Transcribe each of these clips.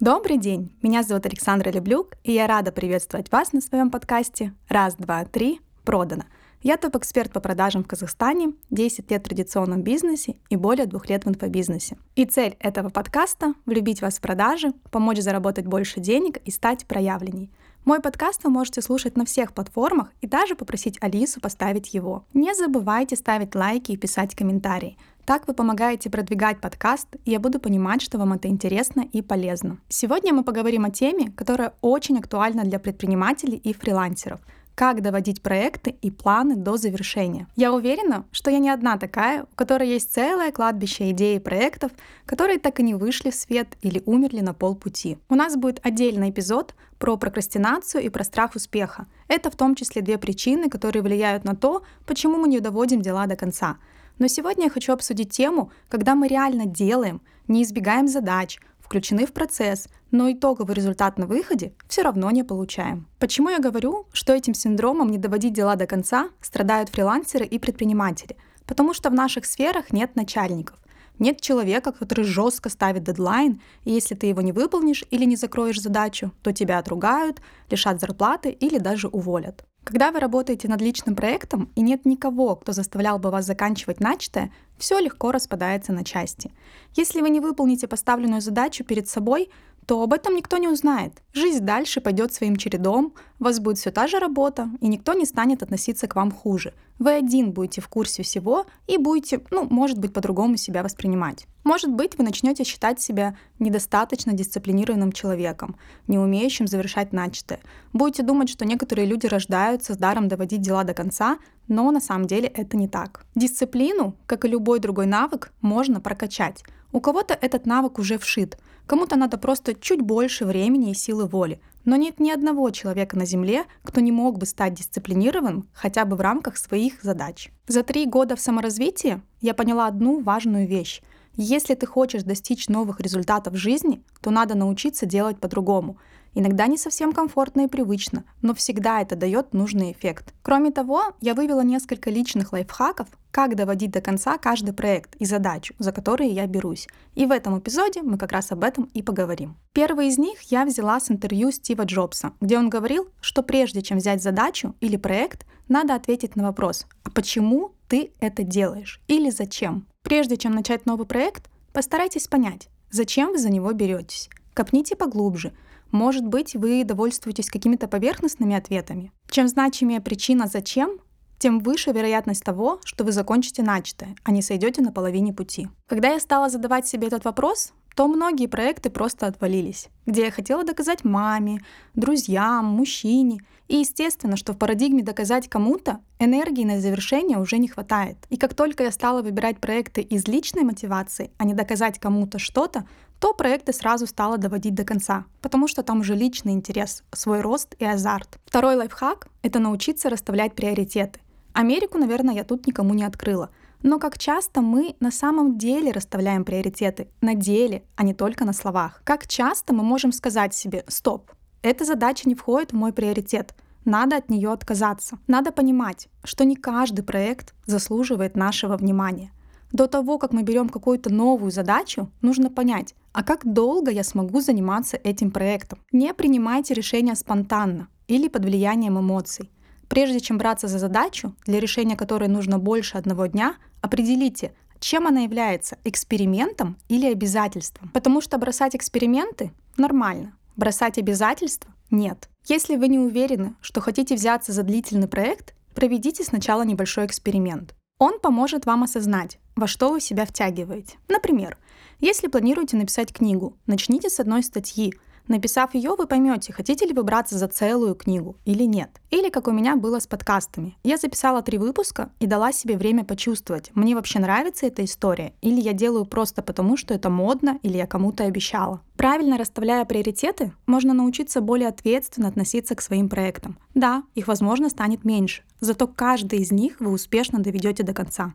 Добрый день! Меня зовут Александра Люблюк, и я рада приветствовать вас на своем подкасте «Раз, два, три. Продано». Я топ-эксперт по продажам в Казахстане, 10 лет в традиционном бизнесе и более двух лет в инфобизнесе. И цель этого подкаста — влюбить вас в продажи, помочь заработать больше денег и стать проявленней. Мой подкаст вы можете слушать на всех платформах и даже попросить Алису поставить его. Не забывайте ставить лайки и писать комментарии. Так вы помогаете продвигать подкаст, и я буду понимать, что вам это интересно и полезно. Сегодня мы поговорим о теме, которая очень актуальна для предпринимателей и фрилансеров — как доводить проекты и планы до завершения. Я уверена, что я не одна такая, у которой есть целое кладбище идей и проектов, которые так и не вышли в свет или умерли на полпути. У нас будет отдельный эпизод про прокрастинацию и про страх успеха. Это в том числе две причины, которые влияют на то, почему мы не доводим дела до конца. Но сегодня я хочу обсудить тему, когда мы реально делаем, не избегаем задач, включены в процесс, но итоговый результат на выходе все равно не получаем. Почему я говорю, что этим синдромом не доводить дела до конца страдают фрилансеры и предприниматели? Потому что в наших сферах нет начальников. Нет человека, который жестко ставит дедлайн, и если ты его не выполнишь или не закроешь задачу, то тебя отругают, лишат зарплаты или даже уволят. Когда вы работаете над личным проектом и нет никого, кто заставлял бы вас заканчивать начатое, все легко распадается на части. Если вы не выполните поставленную задачу перед собой, то об этом никто не узнает. Жизнь дальше пойдет своим чередом, у вас будет все та же работа, и никто не станет относиться к вам хуже. Вы один будете в курсе всего и будете, ну, может быть, по-другому себя воспринимать. Может быть, вы начнете считать себя недостаточно дисциплинированным человеком, не умеющим завершать начатое. Будете думать, что некоторые люди рождаются с даром доводить дела до конца, но на самом деле это не так. Дисциплину, как и любой другой навык, можно прокачать. У кого-то этот навык уже вшит, кому-то надо просто чуть больше времени и силы воли. Но нет ни одного человека на Земле, кто не мог бы стать дисциплинированным хотя бы в рамках своих задач. За три года в саморазвитии я поняла одну важную вещь. Если ты хочешь достичь новых результатов в жизни, то надо научиться делать по-другому. Иногда не совсем комфортно и привычно, но всегда это дает нужный эффект. Кроме того, я вывела несколько личных лайфхаков, как доводить до конца каждый проект и задачу, за которые я берусь. И в этом эпизоде мы как раз об этом и поговорим. Первый из них я взяла с интервью Стива Джобса, где он говорил, что прежде чем взять задачу или проект, надо ответить на вопрос, а почему ты это делаешь или зачем? Прежде чем начать новый проект, постарайтесь понять, зачем вы за него беретесь. Копните поглубже – может быть, вы довольствуетесь какими-то поверхностными ответами. Чем значимее причина «зачем», тем выше вероятность того, что вы закончите начатое, а не сойдете на половине пути. Когда я стала задавать себе этот вопрос, то многие проекты просто отвалились, где я хотела доказать маме, друзьям, мужчине. И естественно, что в парадигме доказать кому-то энергии на завершение уже не хватает. И как только я стала выбирать проекты из личной мотивации, а не доказать кому-то что-то, то проекты сразу стала доводить до конца, потому что там уже личный интерес, свой рост и азарт. Второй лайфхак — это научиться расставлять приоритеты. Америку, наверное, я тут никому не открыла. Но как часто мы на самом деле расставляем приоритеты, на деле, а не только на словах. Как часто мы можем сказать себе «стоп, эта задача не входит в мой приоритет», надо от нее отказаться. Надо понимать, что не каждый проект заслуживает нашего внимания. До того, как мы берем какую-то новую задачу, нужно понять, а как долго я смогу заниматься этим проектом. Не принимайте решения спонтанно или под влиянием эмоций. Прежде чем браться за задачу, для решения которой нужно больше одного дня, определите, чем она является – экспериментом или обязательством. Потому что бросать эксперименты – нормально, бросать обязательства – нет. Если вы не уверены, что хотите взяться за длительный проект, проведите сначала небольшой эксперимент. Он поможет вам осознать, во что вы себя втягиваете. Например, если планируете написать книгу, начните с одной статьи. Написав ее, вы поймете, хотите ли вы браться за целую книгу или нет. Или как у меня было с подкастами. Я записала три выпуска и дала себе время почувствовать, мне вообще нравится эта история, или я делаю просто потому, что это модно, или я кому-то обещала. Правильно расставляя приоритеты, можно научиться более ответственно относиться к своим проектам. Да, их, возможно, станет меньше, зато каждый из них вы успешно доведете до конца.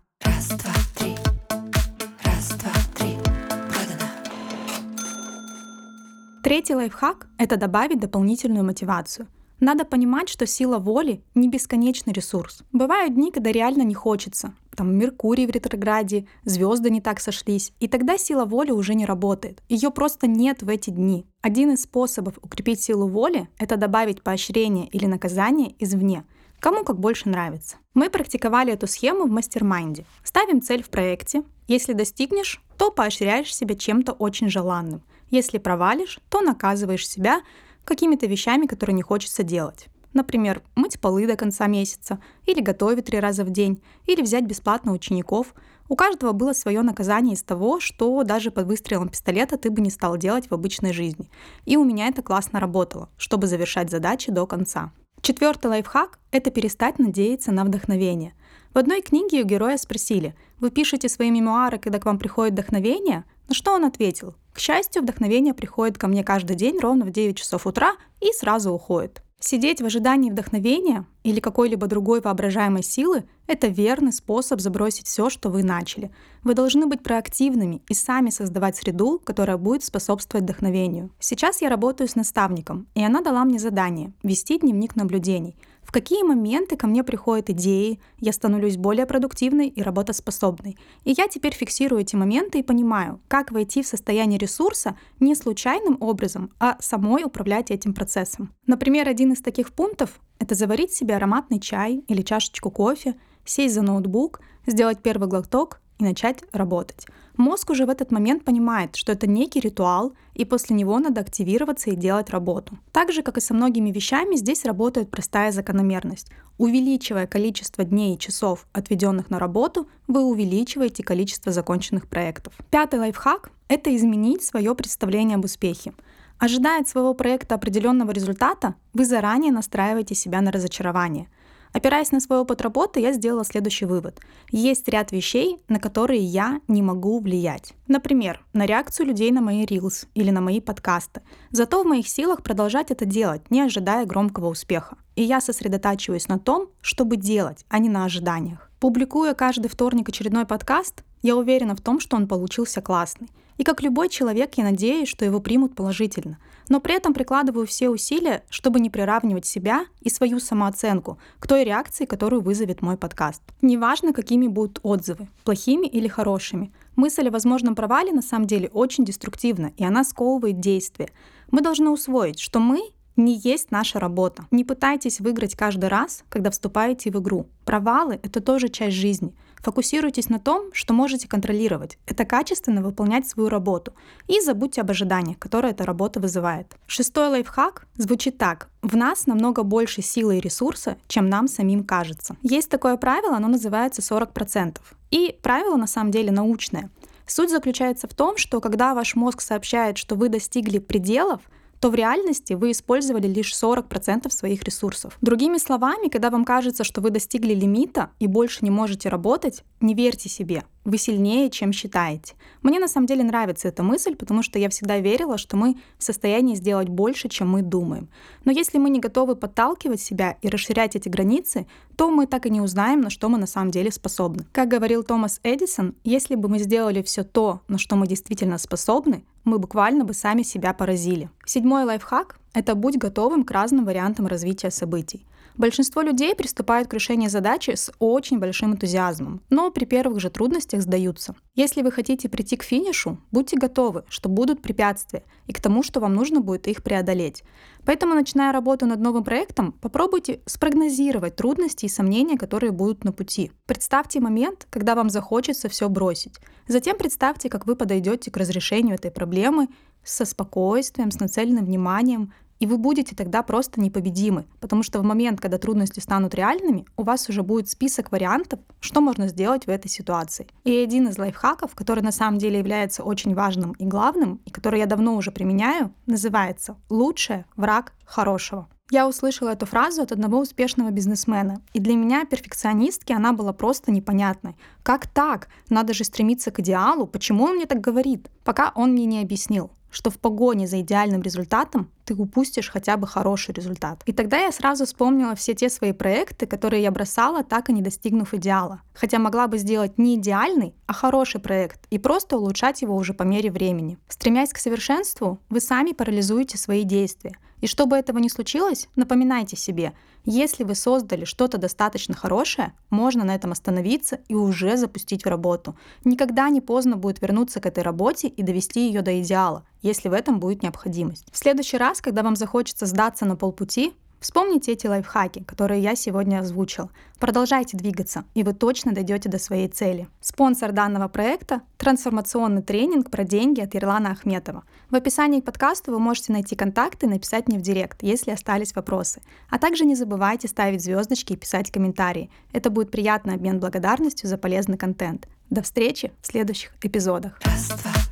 Третий лайфхак — это добавить дополнительную мотивацию. Надо понимать, что сила воли не бесконечный ресурс. Бывают дни, когда реально не хочется. Там Меркурий в ретрограде, звезды не так сошлись, и тогда сила воли уже не работает. Ее просто нет в эти дни. Один из способов укрепить силу воли — это добавить поощрение или наказание извне — Кому как больше нравится. Мы практиковали эту схему в mastermind е. Ставим цель в проекте. Если достигнешь, то поощряешь себя чем-то очень желанным. Если провалишь, то наказываешь себя какими-то вещами, которые не хочется делать. Например, мыть полы до конца месяца, или готовить три раза в день, или взять бесплатно учеников. У каждого было свое наказание из того, что даже под выстрелом пистолета ты бы не стал делать в обычной жизни. И у меня это классно работало, чтобы завершать задачи до конца. Четвертый лайфхак – это перестать надеяться на вдохновение. В одной книге у героя спросили, вы пишете свои мемуары, когда к вам приходит вдохновение? На что он ответил, к счастью, вдохновение приходит ко мне каждый день ровно в 9 часов утра и сразу уходит. Сидеть в ожидании вдохновения или какой-либо другой воображаемой силы – это верный способ забросить все, что вы начали. Вы должны быть проактивными и сами создавать среду, которая будет способствовать вдохновению. Сейчас я работаю с наставником, и она дала мне задание – вести дневник наблюдений – в какие моменты ко мне приходят идеи, я становлюсь более продуктивной и работоспособной. И я теперь фиксирую эти моменты и понимаю, как войти в состояние ресурса не случайным образом, а самой управлять этим процессом. Например, один из таких пунктов — это заварить себе ароматный чай или чашечку кофе, сесть за ноутбук, сделать первый глоток и начать работать. Мозг уже в этот момент понимает, что это некий ритуал, и после него надо активироваться и делать работу. Так же, как и со многими вещами, здесь работает простая закономерность. Увеличивая количество дней и часов, отведенных на работу, вы увеличиваете количество законченных проектов. Пятый лайфхак — это изменить свое представление об успехе. Ожидая от своего проекта определенного результата, вы заранее настраиваете себя на разочарование — Опираясь на свой опыт работы, я сделала следующий вывод. Есть ряд вещей, на которые я не могу влиять. Например, на реакцию людей на мои рилс или на мои подкасты. Зато в моих силах продолжать это делать, не ожидая громкого успеха. И я сосредотачиваюсь на том, чтобы делать, а не на ожиданиях. Публикуя каждый вторник очередной подкаст, я уверена в том, что он получился классный. И как любой человек, я надеюсь, что его примут положительно. Но при этом прикладываю все усилия, чтобы не приравнивать себя и свою самооценку к той реакции, которую вызовет мой подкаст. Неважно, какими будут отзывы, плохими или хорошими. Мысль о возможном провале на самом деле очень деструктивна, и она сковывает действие. Мы должны усвоить, что мы не есть наша работа. Не пытайтесь выиграть каждый раз, когда вступаете в игру. Провалы — это тоже часть жизни. Фокусируйтесь на том, что можете контролировать. Это качественно выполнять свою работу. И забудьте об ожиданиях, которые эта работа вызывает. Шестой лайфхак звучит так. В нас намного больше силы и ресурса, чем нам самим кажется. Есть такое правило, оно называется 40%. И правило на самом деле научное. Суть заключается в том, что когда ваш мозг сообщает, что вы достигли пределов, то в реальности вы использовали лишь 40% своих ресурсов. Другими словами, когда вам кажется, что вы достигли лимита и больше не можете работать, не верьте себе. Вы сильнее, чем считаете. Мне на самом деле нравится эта мысль, потому что я всегда верила, что мы в состоянии сделать больше, чем мы думаем. Но если мы не готовы подталкивать себя и расширять эти границы, то мы так и не узнаем, на что мы на самом деле способны. Как говорил Томас Эдисон, если бы мы сделали все то, на что мы действительно способны, мы буквально бы сами себя поразили. Седьмой лайфхак — это будь готовым к разным вариантам развития событий. Большинство людей приступают к решению задачи с очень большим энтузиазмом, но при первых же трудностях сдаются. Если вы хотите прийти к финишу, будьте готовы, что будут препятствия, и к тому, что вам нужно будет их преодолеть. Поэтому, начиная работу над новым проектом, попробуйте спрогнозировать трудности и сомнения, которые будут на пути. Представьте момент, когда вам захочется все бросить. Затем представьте, как вы подойдете к разрешению этой проблемы со спокойствием, с нацеленным вниманием, и вы будете тогда просто непобедимы, потому что в момент, когда трудности станут реальными, у вас уже будет список вариантов, что можно сделать в этой ситуации. И один из лайфхаков, который на самом деле является очень важным и главным, и который я давно уже применяю, называется «Лучшее враг хорошего». Я услышала эту фразу от одного успешного бизнесмена, и для меня, перфекционистки, она была просто непонятной. Как так? Надо же стремиться к идеалу, почему он мне так говорит? Пока он мне не объяснил что в погоне за идеальным результатом ты упустишь хотя бы хороший результат. И тогда я сразу вспомнила все те свои проекты, которые я бросала, так и не достигнув идеала. хотя могла бы сделать не идеальный, а хороший проект и просто улучшать его уже по мере времени. Стремясь к совершенству, вы сами парализуете свои действия. И чтобы этого не случилось, напоминайте себе, если вы создали что-то достаточно хорошее, можно на этом остановиться и уже запустить в работу. Никогда не поздно будет вернуться к этой работе и довести ее до идеала, если в этом будет необходимость. В следующий раз, когда вам захочется сдаться на полпути, Вспомните эти лайфхаки, которые я сегодня озвучил. Продолжайте двигаться, и вы точно дойдете до своей цели. Спонсор данного проекта – трансформационный тренинг про деньги от Ирлана Ахметова. В описании к подкасту вы можете найти контакты и написать мне в директ, если остались вопросы. А также не забывайте ставить звездочки и писать комментарии. Это будет приятный обмен благодарностью за полезный контент. До встречи в следующих эпизодах. Раз, два.